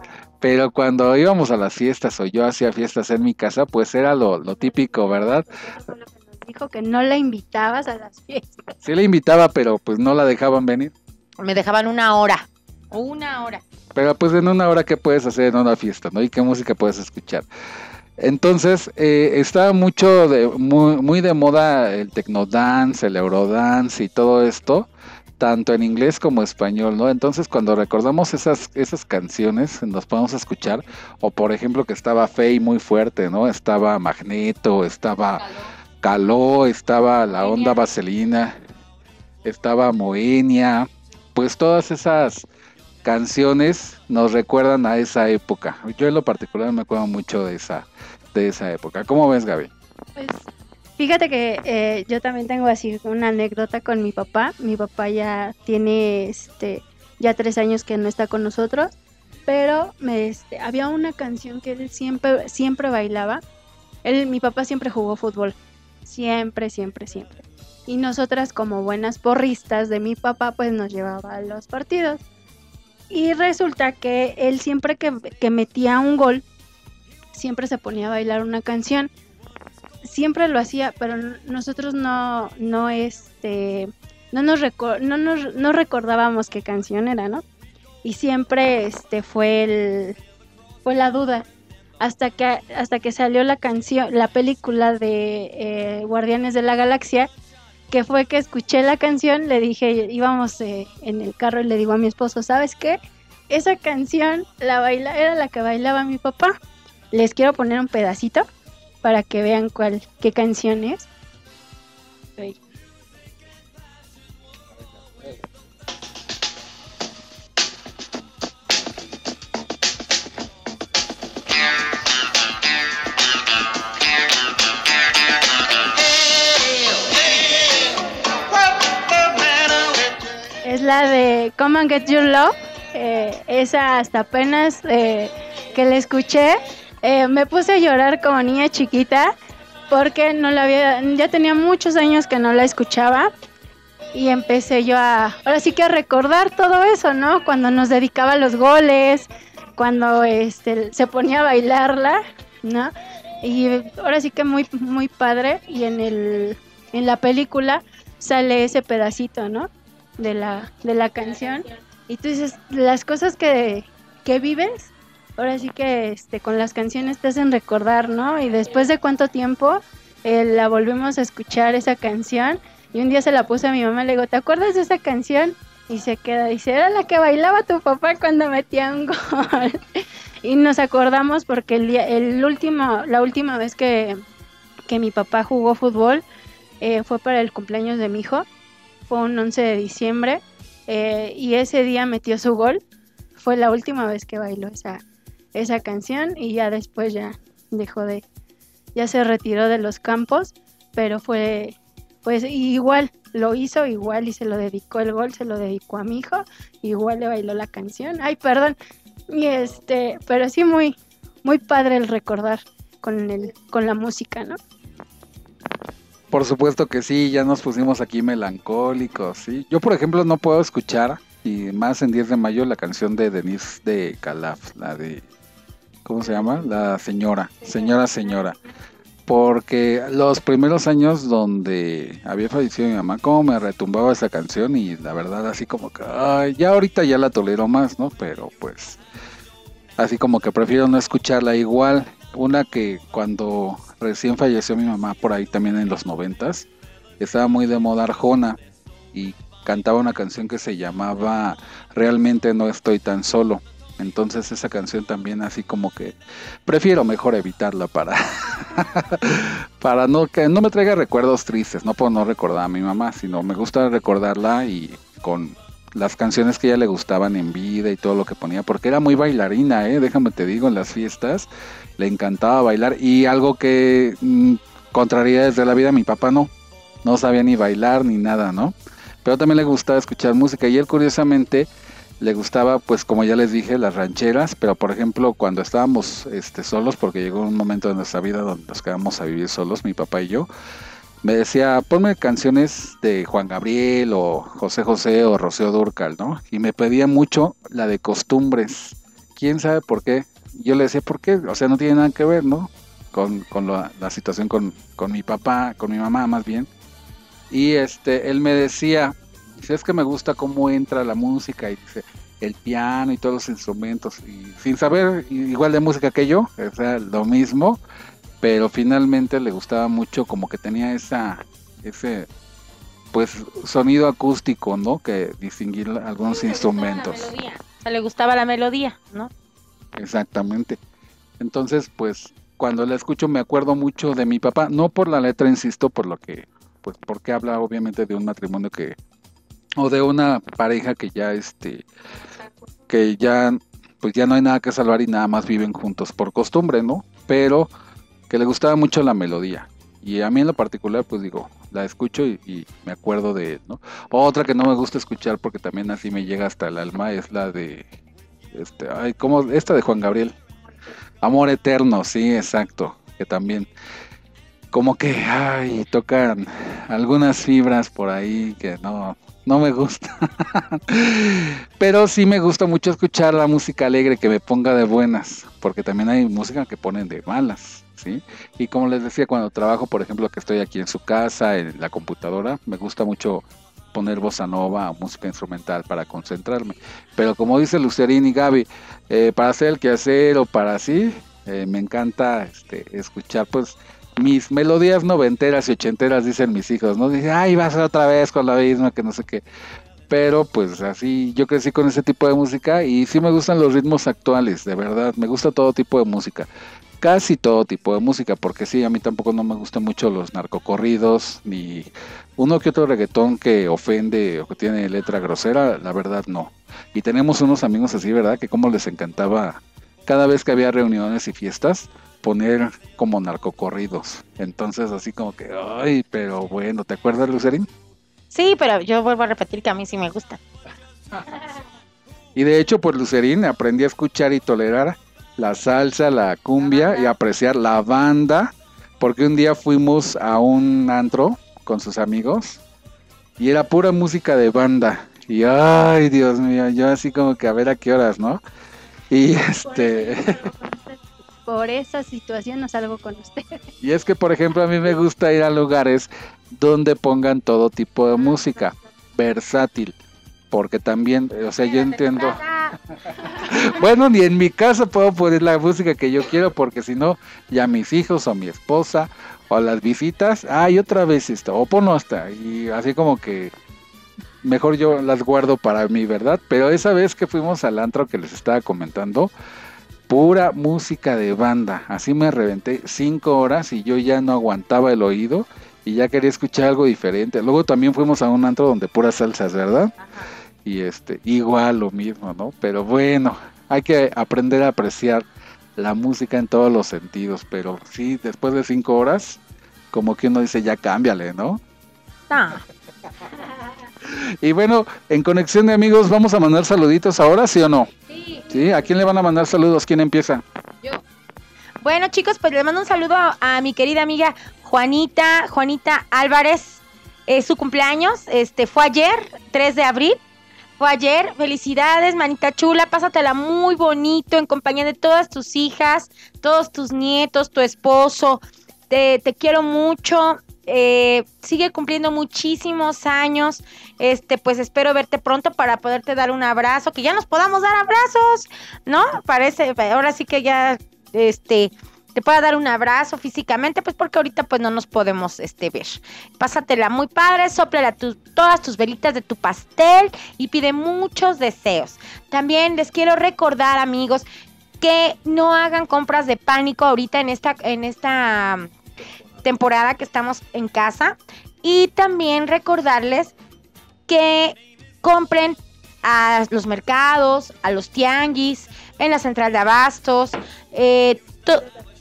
pero cuando íbamos a las fiestas o yo hacía fiestas en mi casa, pues era lo, típico, ¿verdad? Dijo que no la invitabas a las fiestas. Sí la invitaba, pero pues no la dejaban venir. Me dejaban una hora, una hora. Pero pues en una hora, ¿qué puedes hacer en una fiesta, no? ¿Y qué música puedes escuchar? Entonces, eh, estaba mucho de, muy, muy de moda el technodance, el eurodance y todo esto tanto en inglés como español, ¿no? Entonces cuando recordamos esas, esas canciones nos podemos escuchar, o por ejemplo que estaba Fey muy fuerte, ¿no? Estaba Magneto, estaba Caló, estaba la onda Vaselina, estaba Moenia, pues todas esas canciones nos recuerdan a esa época. Yo en lo particular me acuerdo mucho de esa, de esa época. ¿Cómo ves, Gaby? Pues Fíjate que eh, yo también tengo así una anécdota con mi papá. Mi papá ya tiene este ya tres años que no está con nosotros, pero me, este, había una canción que él siempre siempre bailaba. Él, mi papá siempre jugó fútbol, siempre, siempre, siempre. Y nosotras como buenas porristas de mi papá, pues nos llevaba a los partidos. Y resulta que él siempre que, que metía un gol, siempre se ponía a bailar una canción. Siempre lo hacía, pero nosotros no, no, este, no nos, no, no recordábamos qué canción era, ¿no? Y siempre este, fue, el, fue la duda. Hasta que hasta que salió la canción la película de eh, Guardianes de la Galaxia que fue que escuché la canción le dije íbamos eh, en el carro y le digo a mi esposo sabes qué esa canción la baila era la que bailaba mi papá. Les quiero poner un pedacito para que vean cuál qué canción es la de Come and Get Your Love. Eh, esa hasta apenas eh, que la escuché, eh, me puse a llorar como niña chiquita porque no la había, ya tenía muchos años que no la escuchaba y empecé yo a, ahora sí que a recordar todo eso, ¿no? Cuando nos dedicaba a los goles, cuando este, se ponía a bailarla, ¿no? Y ahora sí que muy, muy padre y en el, en la película sale ese pedacito, ¿no? de la, de la canción. Y tú dices, las cosas que, que vives, ahora sí que este, con las canciones te hacen recordar, ¿no? Y después de cuánto tiempo eh, la volvemos a escuchar esa canción. Y un día se la puse a mi mamá, le digo, ¿te acuerdas de esa canción? Y se queda, dice, era la que bailaba tu papá cuando metía un gol. y nos acordamos porque el día, el último, la última vez que, que mi papá jugó fútbol eh, fue para el cumpleaños de mi hijo fue un 11 de diciembre eh, y ese día metió su gol. Fue la última vez que bailó esa, esa canción y ya después ya dejó de, ya se retiró de los campos, pero fue, pues igual, lo hizo igual y se lo dedicó el gol, se lo dedicó a mi hijo, igual le bailó la canción. Ay, perdón. Y este, pero sí muy, muy padre el recordar con el, con la música, ¿no? Por supuesto que sí, ya nos pusimos aquí melancólicos, ¿sí? Yo, por ejemplo, no puedo escuchar, y más en 10 de mayo, la canción de Denise de Calaf, la de... ¿Cómo se llama? La señora, señora, señora. Porque los primeros años donde había fallecido mi mamá, como me retumbaba esa canción y la verdad así como que, ya ahorita ya la tolero más, ¿no? Pero pues, así como que prefiero no escucharla igual. Una que cuando recién falleció mi mamá por ahí también en los noventas, estaba muy de moda Arjona y cantaba una canción que se llamaba Realmente no estoy tan solo. Entonces esa canción también así como que prefiero mejor evitarla para para no que no me traiga recuerdos tristes, no puedo no recordar a mi mamá, sino me gusta recordarla y con las canciones que ella le gustaban en vida y todo lo que ponía, porque era muy bailarina, ¿eh? déjame te digo, en las fiestas le encantaba bailar y algo que mm, contraría desde la vida, mi papá no, no sabía ni bailar ni nada, ¿no? Pero también le gustaba escuchar música y él curiosamente le gustaba, pues como ya les dije, las rancheras, pero por ejemplo cuando estábamos este, solos, porque llegó un momento de nuestra vida donde nos quedamos a vivir solos, mi papá y yo, me decía, ponme canciones de Juan Gabriel o José José o Rocío Durcal, ¿no? Y me pedía mucho la de costumbres. ¿Quién sabe por qué? Yo le decía, ¿por qué? O sea, no tiene nada que ver, ¿no? Con, la, situación con, con, mi papá, con mi mamá más bien. Y este, él me decía, es que me gusta cómo entra la música y dice, el piano y todos los instrumentos. Y sin saber igual de música que yo, o sea, lo mismo pero finalmente le gustaba mucho como que tenía esa ese pues sonido acústico, ¿no? Que distinguir algunos instrumentos. O sea, le gustaba la melodía, ¿no? Exactamente. Entonces, pues cuando la escucho me acuerdo mucho de mi papá, no por la letra, insisto, por lo que pues porque habla obviamente de un matrimonio que o de una pareja que ya este que ya pues ya no hay nada que salvar y nada más viven juntos por costumbre, ¿no? Pero que le gustaba mucho la melodía. Y a mí en lo particular, pues digo, la escucho y, me acuerdo de él, ¿no? Otra que no me gusta escuchar porque también así me llega hasta el alma es la de, este, ay, ¿cómo? Esta de Juan Gabriel. Amor Eterno, sí, exacto, que también como que, ay, tocan algunas fibras por ahí que no, no me gusta. Pero sí me gusta mucho escuchar la música alegre que me ponga de buenas, porque también hay música que ponen de malas, ¿sí? Y como les decía, cuando trabajo, por ejemplo, que estoy aquí en su casa, en la computadora, me gusta mucho poner bossa nova o música instrumental para concentrarme. Pero como dice Lucerín y Gaby, eh, para hacer el quehacer o para así, eh, me encanta este, escuchar pues mis melodías noventeras y ochenteras, dicen mis hijos, ¿no? Dicen, ay, vas otra vez con la misma, que no sé qué. Pero pues así, yo crecí con ese tipo de música y sí me gustan los ritmos actuales, de verdad, me gusta todo tipo de música. Casi todo tipo de música, porque sí, a mí tampoco no me gustan mucho los narcocorridos, ni uno que otro reggaetón que ofende o que tiene letra grosera, la verdad no. Y tenemos unos amigos así, ¿verdad? Que como les encantaba cada vez que había reuniones y fiestas, poner como narcocorridos. Entonces, así como que, ay, pero bueno, ¿te acuerdas, Lucerín? Sí, pero yo vuelvo a repetir que a mí sí me gusta. y de hecho, pues Lucerín aprendí a escuchar y tolerar la salsa, la cumbia y apreciar la banda, porque un día fuimos a un antro con sus amigos y era pura música de banda. Y ay, Dios mío, yo así como que a ver a qué horas, ¿no? Y este por esa situación no salgo con usted. Y es que, por ejemplo, a mí me gusta ir a lugares donde pongan todo tipo de música, versátil, porque también, o sea, yo entiendo. bueno, ni en mi casa puedo poner la música que yo quiero, porque si no, ya mis hijos o mi esposa o las visitas, ay, otra vez esto, o ponlo hasta, y así como que mejor yo las guardo para mí, ¿verdad? Pero esa vez que fuimos al antro que les estaba comentando, pura música de banda. Así me reventé cinco horas y yo ya no aguantaba el oído y ya quería escuchar algo diferente. Luego también fuimos a un antro donde puras salsas, ¿verdad? Y este, igual lo mismo, ¿no? Pero bueno, hay que aprender a apreciar la música en todos los sentidos. Pero sí, después de cinco horas, como que uno dice, ya cámbiale, ¿no? Ah. Y bueno, en conexión de amigos, vamos a mandar saluditos ahora, ¿sí o no? Sí. ¿A quién le van a mandar saludos? ¿Quién empieza? Yo. Bueno, chicos, pues le mando un saludo a, mi querida amiga Juanita, Juanita Álvarez. Es su cumpleaños, este fue ayer, 3 de abril. Fue ayer, felicidades, manita chula, pásatela muy bonito en compañía de todas tus hijas, todos tus nietos, tu esposo. Te, te quiero mucho, eh, sigue cumpliendo muchísimos años. Este, pues espero verte pronto para poderte dar un abrazo, que ya nos podamos dar abrazos, ¿no? Parece, ahora sí que ya, este, te pueda dar un abrazo físicamente, pues porque ahorita pues no nos podemos este, ver. Pásatela muy padre, sopla todas tus velitas de tu pastel y pide muchos deseos. También les quiero recordar, amigos, que no hagan compras de pánico ahorita en esta, en esta temporada que estamos en casa. Y también recordarles que compren a los mercados, a los tianguis, en la central de abastos, eh,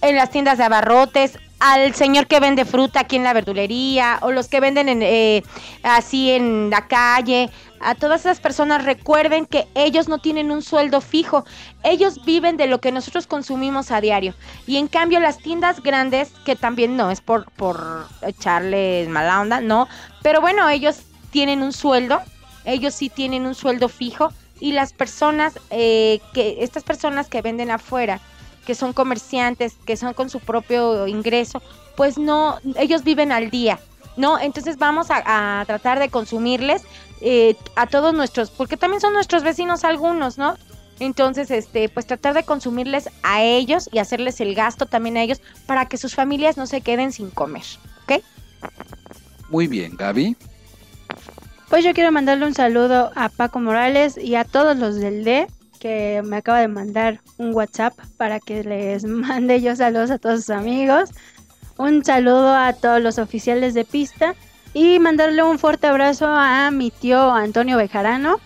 en las tiendas de abarrotes, al señor que vende fruta aquí en la verdulería o los que venden en, eh, así en la calle, a todas esas personas recuerden que ellos no tienen un sueldo fijo, ellos viven de lo que nosotros consumimos a diario. Y en cambio las tiendas grandes, que también no es por, por echarles mala onda, no, pero bueno, ellos tienen un sueldo, ellos sí tienen un sueldo fijo y las personas, eh, que estas personas que venden afuera, que son comerciantes, que son con su propio ingreso, pues no, ellos viven al día, ¿no? Entonces vamos a, a tratar de consumirles eh, a todos nuestros, porque también son nuestros vecinos algunos, ¿no? Entonces, este, pues tratar de consumirles a ellos y hacerles el gasto también a ellos para que sus familias no se queden sin comer, ¿ok? Muy bien, Gaby. Pues yo quiero mandarle un saludo a Paco Morales y a todos los del D que me acaba de mandar un WhatsApp para que les mande yo saludos a todos sus amigos. Un saludo a todos los oficiales de pista y mandarle un fuerte abrazo a mi tío Antonio Bejarano,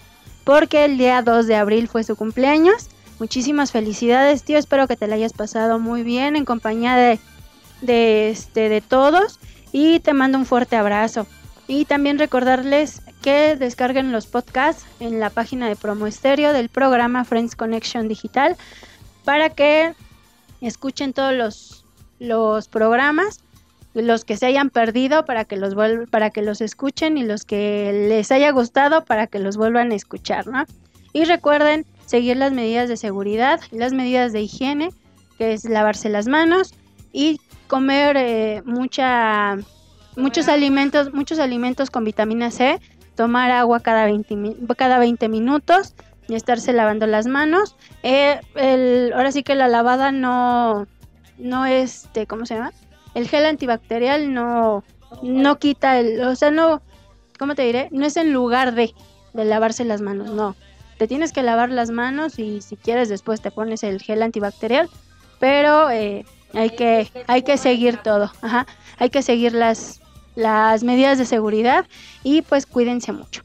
porque el día 2 de abril fue su cumpleaños. Muchísimas felicidades, tío. Espero que te la hayas pasado muy bien en compañía de, de, este, de todos. Y te mando un fuerte abrazo. Y también recordarles que descarguen los podcasts en la página de Promo Estéreo del programa Friends Connection Digital para que escuchen todos los, los programas los que se hayan perdido para que los para que los escuchen y los que les haya gustado para que los vuelvan a escuchar, ¿no? Y recuerden seguir las medidas de seguridad, las medidas de higiene, que es lavarse las manos y comer eh, mucha muchos alimentos, muchos alimentos con vitamina C, tomar agua cada 20, cada 20 minutos y estarse lavando las manos. Eh, el, ahora sí que la lavada no, no este, ¿cómo se llama? El gel antibacterial no, no quita el, o sea, no, ¿cómo te diré? No es en lugar de, de lavarse las manos, no. Te tienes que lavar las manos y si quieres después te pones el gel antibacterial, pero eh, hay que, hay que seguir todo, ajá, hay que seguir las, las medidas de seguridad y pues cuídense mucho.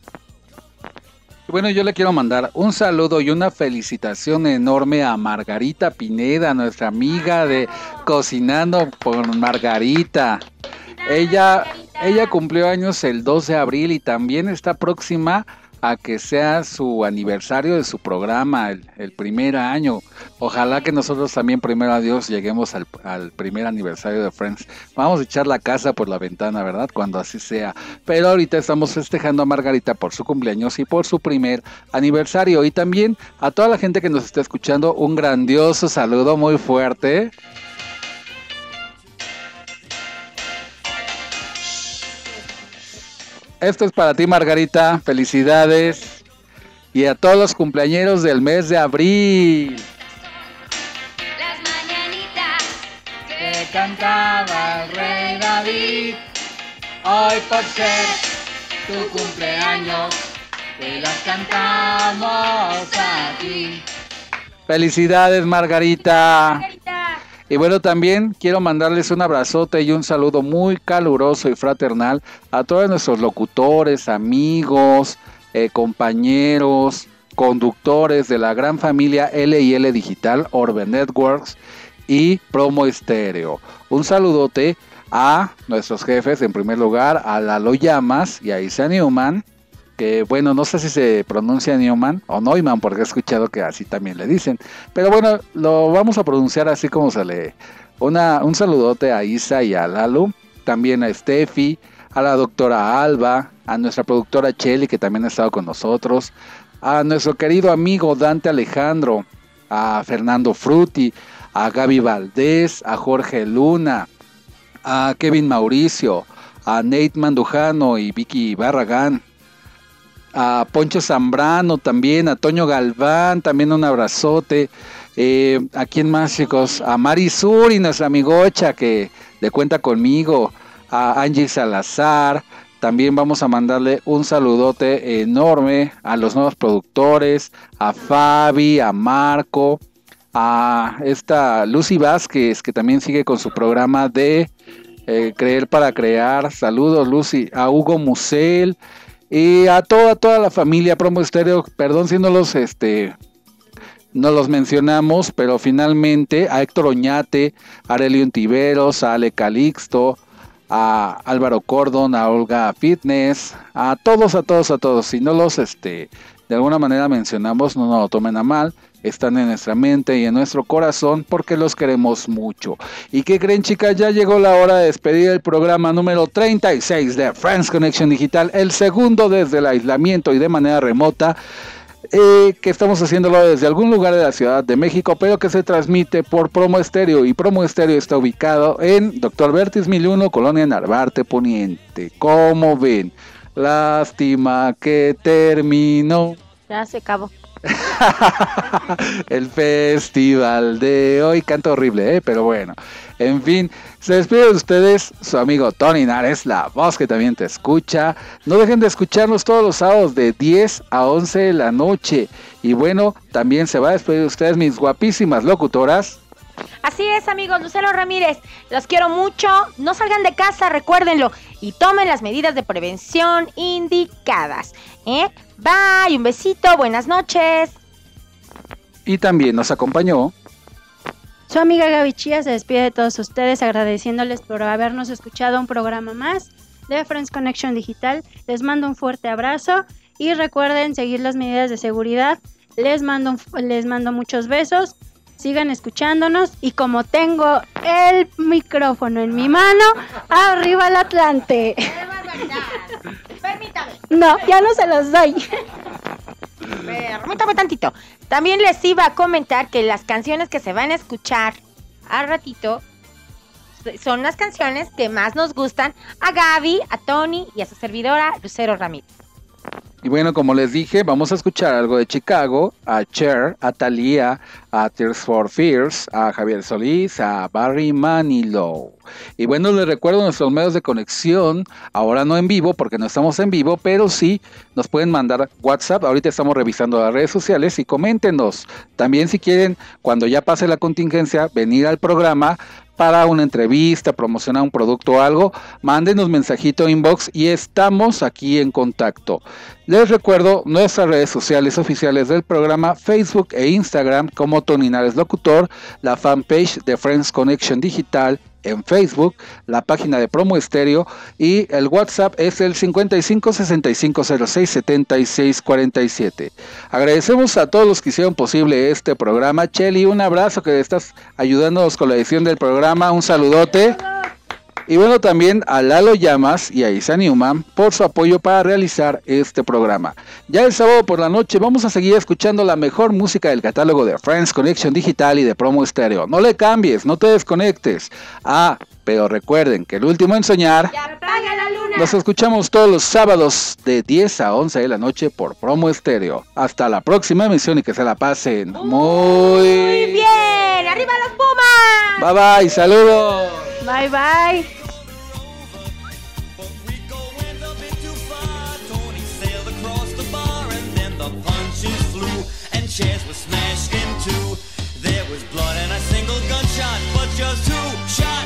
Bueno, yo le quiero mandar un saludo y una felicitación enorme a Margarita Pineda, nuestra amiga de Cocinando por Margarita. Ella, ella cumplió años el 2 de abril y también está próxima a que sea su aniversario de su programa, el, primer año. Ojalá que nosotros también, primero a Dios, lleguemos al, primer aniversario de Friends. Vamos a echar la casa por la ventana, ¿verdad? Cuando así sea. Pero ahorita estamos festejando a Margarita por su cumpleaños y por su primer aniversario. Y también a toda la gente que nos está escuchando, un grandioso saludo muy fuerte. Esto es para ti, Margarita. Felicidades. Y a todos los cumpleañeros del mes de abril. Las mañanitas que cantaba el rey David. Hoy por ser tu cumpleaños, te las cantamos a ti. Felicidades, Margarita. Y bueno, también quiero mandarles un abrazote y un saludo muy caluroso y fraternal a todos nuestros locutores, amigos, eh, compañeros, conductores de la gran familia LL Digital, Orbe Networks y Promo Estéreo. Un saludote a nuestros jefes, en primer lugar, a Lalo Llamas y a Isa Newman, bueno, no sé si se pronuncia Newman o Neumann, porque he escuchado que así también le dicen. Pero bueno, lo vamos a pronunciar así como se lee. Una, un saludote a Isa y a Lalo, también a Steffi, a la doctora Alba, a nuestra productora Chelly, que también ha estado con nosotros, a nuestro querido amigo Dante Alejandro, a Fernando Frutti, a Gaby Valdés, a Jorge Luna, a Kevin Mauricio, a Nate Mandujano y Vicky Barragán, a Poncho Zambrano también, a Toño Galván, también un abrazote. Eh, ¿A quién más, chicos? A Mari Suri, nuestra amigocha que le cuenta conmigo. A Angie Salazar. También vamos a mandarle un saludote enorme a los nuevos productores, a Fabi, a Marco, a esta Lucy Vázquez, que también sigue con su programa de eh, Creer para Crear. Saludos, Lucy. A Hugo Musel, y a toda, toda la familia Promo Estéreo, perdón si no los, este, no los mencionamos, pero finalmente a Héctor Oñate, a Aurelio Tiveros, a Ale Calixto, a Álvaro Cordon, a Olga Fitness, a todos, a todos, a todos. Si no los, este, de alguna manera mencionamos, no nos lo tomen a mal están en nuestra mente y en nuestro corazón porque los queremos mucho. ¿Y qué creen chicas? Ya llegó la hora de despedir el programa número 36 de Friends Connection Digital, el segundo desde el aislamiento y de manera remota. Eh, que estamos haciéndolo desde algún lugar de la Ciudad de México, pero que se transmite por Promo Estéreo. Y Promo Estéreo está ubicado en Dr. Vertis 1001, Colonia Narvarte Poniente. ¿Cómo ven? Lástima que terminó. Ya se acabó. el festival de hoy. Canto horrible, ¿eh? pero bueno. En fin, se despide de ustedes su amigo Tony Nares, la voz que también te escucha. No dejen de escucharnos todos los sábados de 10 a 11 de la noche. Y bueno, también se va a despedir de ustedes mis guapísimas locutoras. Así es, amigos, Lucero Ramírez, los quiero mucho. No salgan de casa, recuérdenlo, y tomen las medidas de prevención indicadas. ¿eh? Bye, un besito, buenas noches. Y también nos acompañó. Su amiga Gaby Chía se despide de todos ustedes agradeciéndoles por habernos escuchado un programa más de Friends Connection Digital. Les mando un fuerte abrazo y recuerden seguir las medidas de seguridad. Les mando, les mando muchos besos sigan escuchándonos y como tengo el micrófono en mi mano, arriba el Atlante. Permítame. No, ya no se los doy. Permítame tantito. También les iba a comentar que las canciones que se van a escuchar al ratito son las canciones que más nos gustan a Gaby, a Tony y a su servidora Lucero Ramírez. Y bueno, como les dije, vamos a escuchar algo de Chicago, a Cher, a Thalía, a Tears for Fears, a Javier Solís, a Barry Manilow. Y bueno, les recuerdo nuestros medios de conexión, ahora no en vivo porque no estamos en vivo, pero sí nos pueden mandar WhatsApp. Ahorita estamos revisando las redes sociales y coméntenos. También si quieren, cuando ya pase la contingencia, venir al programa para una entrevista, promocionar un producto o algo, mándenos mensajito inbox y estamos aquí en contacto. Les recuerdo nuestras redes sociales oficiales del programa, Facebook e Instagram como Toninares Locutor, la fanpage de Friends Connection Digital en Facebook, la página de Promo Estéreo y el WhatsApp es el 55 65 06 76 47. Agradecemos a todos los que hicieron posible este programa. Chelly, un abrazo que estás ayudándonos con la edición del programa. Un saludote. Y bueno, también a Lalo Llamas y a Isa Newman por su apoyo para realizar este programa. Ya el sábado por la noche vamos a seguir escuchando la mejor música del catálogo de Friends Connection Digital y de Promo Estéreo. No le cambies, no te desconectes. Ah, pero recuerden que el último en soñar. Nos escuchamos todos los sábados de 10 a 11 de la noche por Promo Estéreo. Hasta la próxima emisión y que se la pasen muy, muy bien. ¡Arriba los Pumas! Bye bye, saludos. Bye bye. chairs were smashed in two. There was blood and a single gunshot, but just shot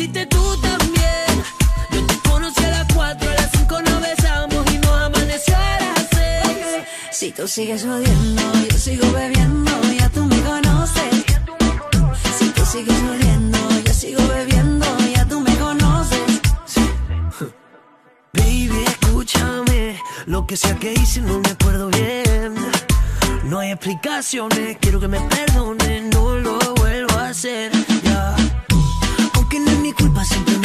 conociste tú también. Yo te conocí a las 4, a las 5 nos besamos y nos amaneció a las 6. Si tú sigues jodiendo, yo sigo bebiendo, ya tú me conoces. Si tú sigues jodiendo, yo sigo bebiendo, ya tú me conoces. Baby, escúchame. Lo que sea que hice no me acuerdo bien. No hay explicaciones, quiero que me perdones, no lo vuelvo a hacer. Ya. Es culpa, siempre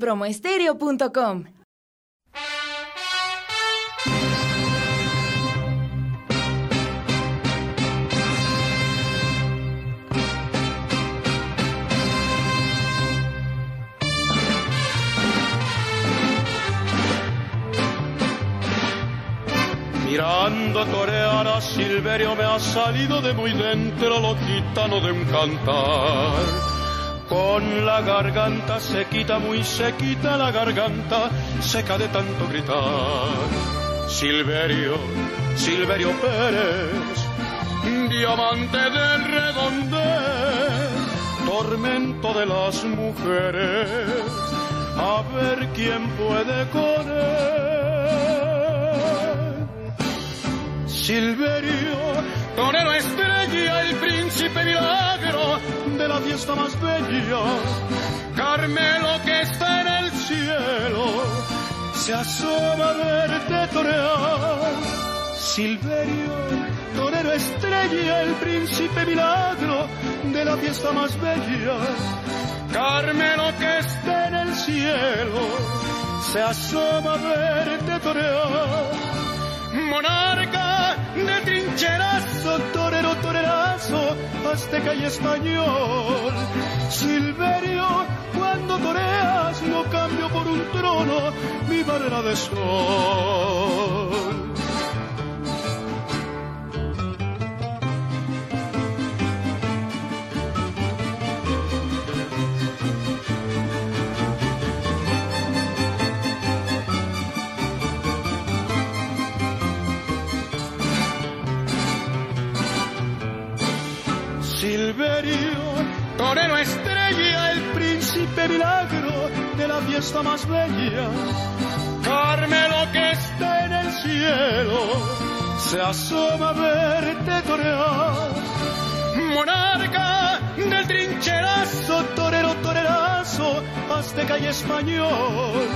promoestereo.com. Mirando torear a Silverio me ha salido de muy dentro lo gitano de un cantar. Con la garganta se quita muy sequita la garganta, seca de tanto gritar. Silverio, Silverio Pérez, diamante del redondel, tormento de las mujeres, a ver quién puede con él. Silverio, torero estrella, el príncipe milagro de la fiesta más bella. Carmelo que está en el cielo, se asoma a verte torear. Silverio, torero estrella, el príncipe milagro de la fiesta más bella. Carmelo que está en el cielo, se asoma a verte torear monarca de trincherazo, torero, torerazo, azteca y español. Silverio, cuando toreas, no cambio por un trono mi barrera de sol. Silverio, torero estrella, el príncipe milagro de la fiesta más bella. Carmelo que está en el cielo, se asoma a verte torear. Monarca del trincherazo, torero, torerazo, azteca y español.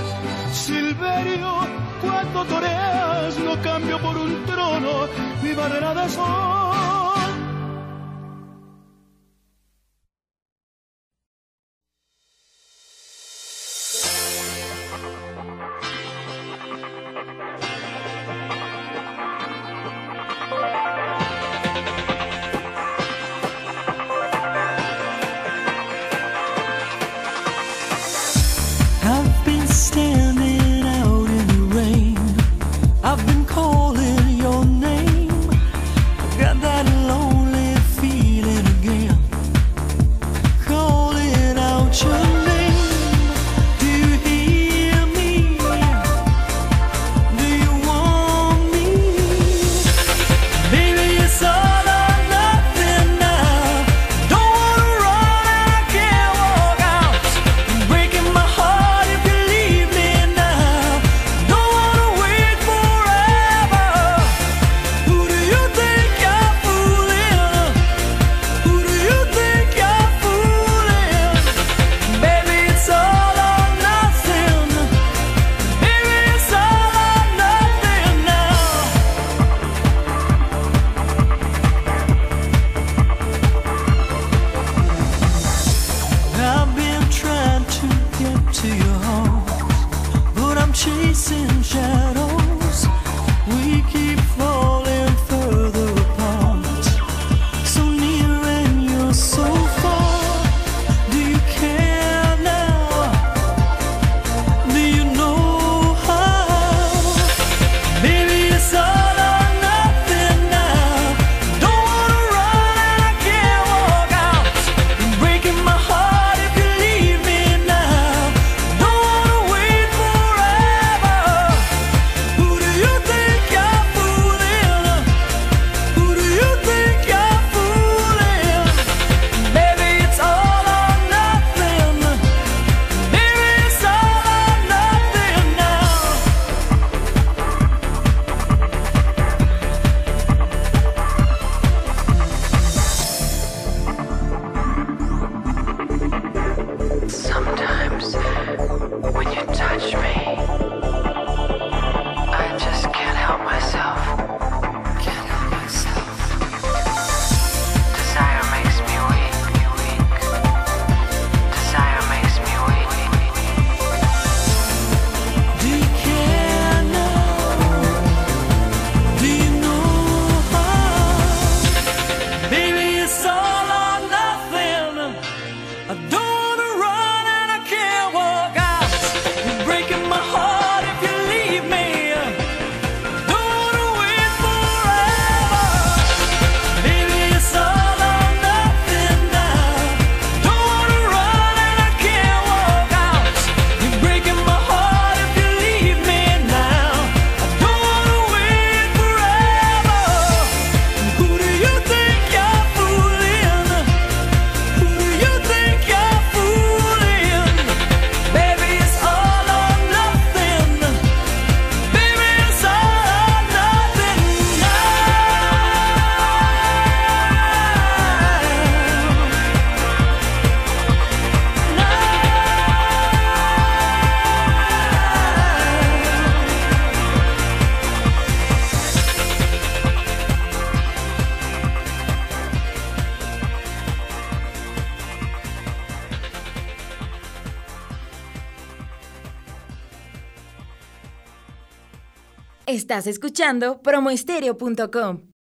Silverio, cuando toreas, no cambio por un trono mi barrera de sol. Estás escuchando promoestereo.com.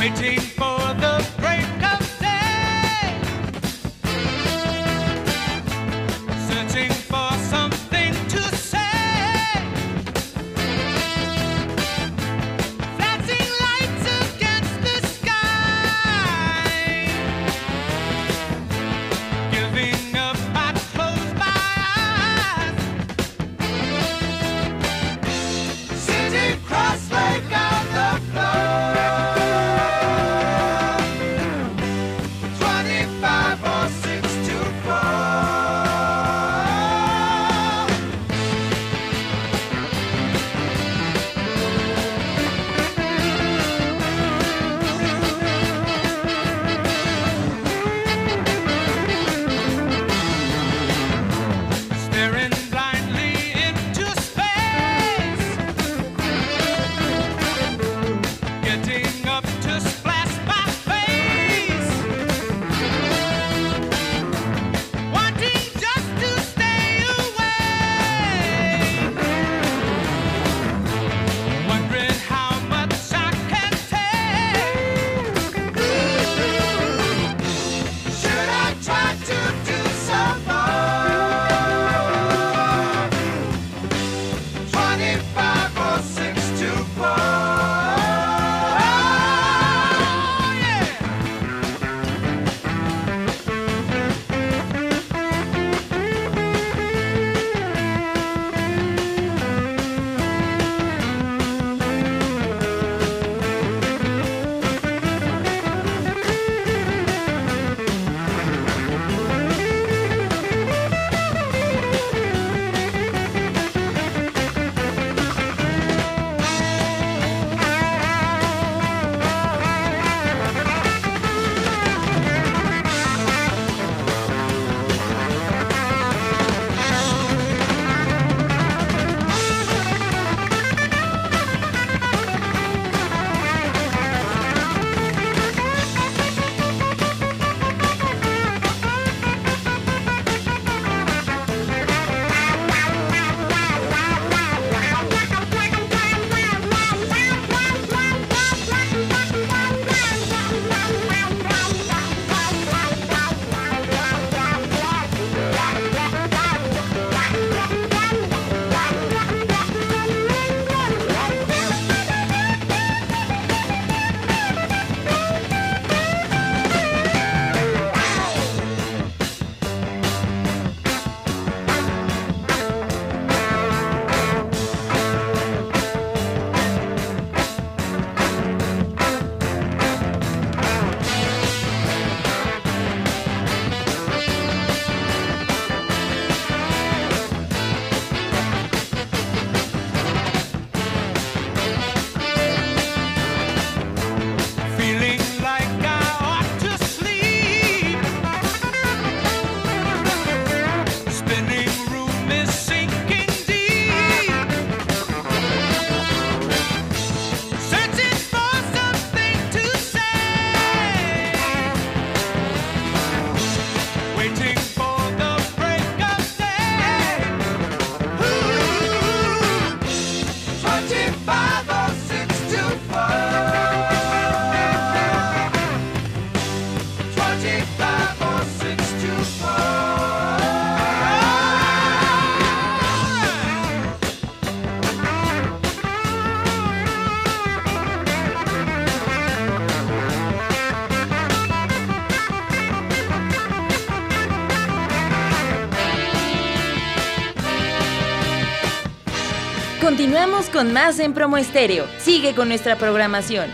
waiting for Continuamos con más en Promo Estéreo. Sigue con nuestra programación.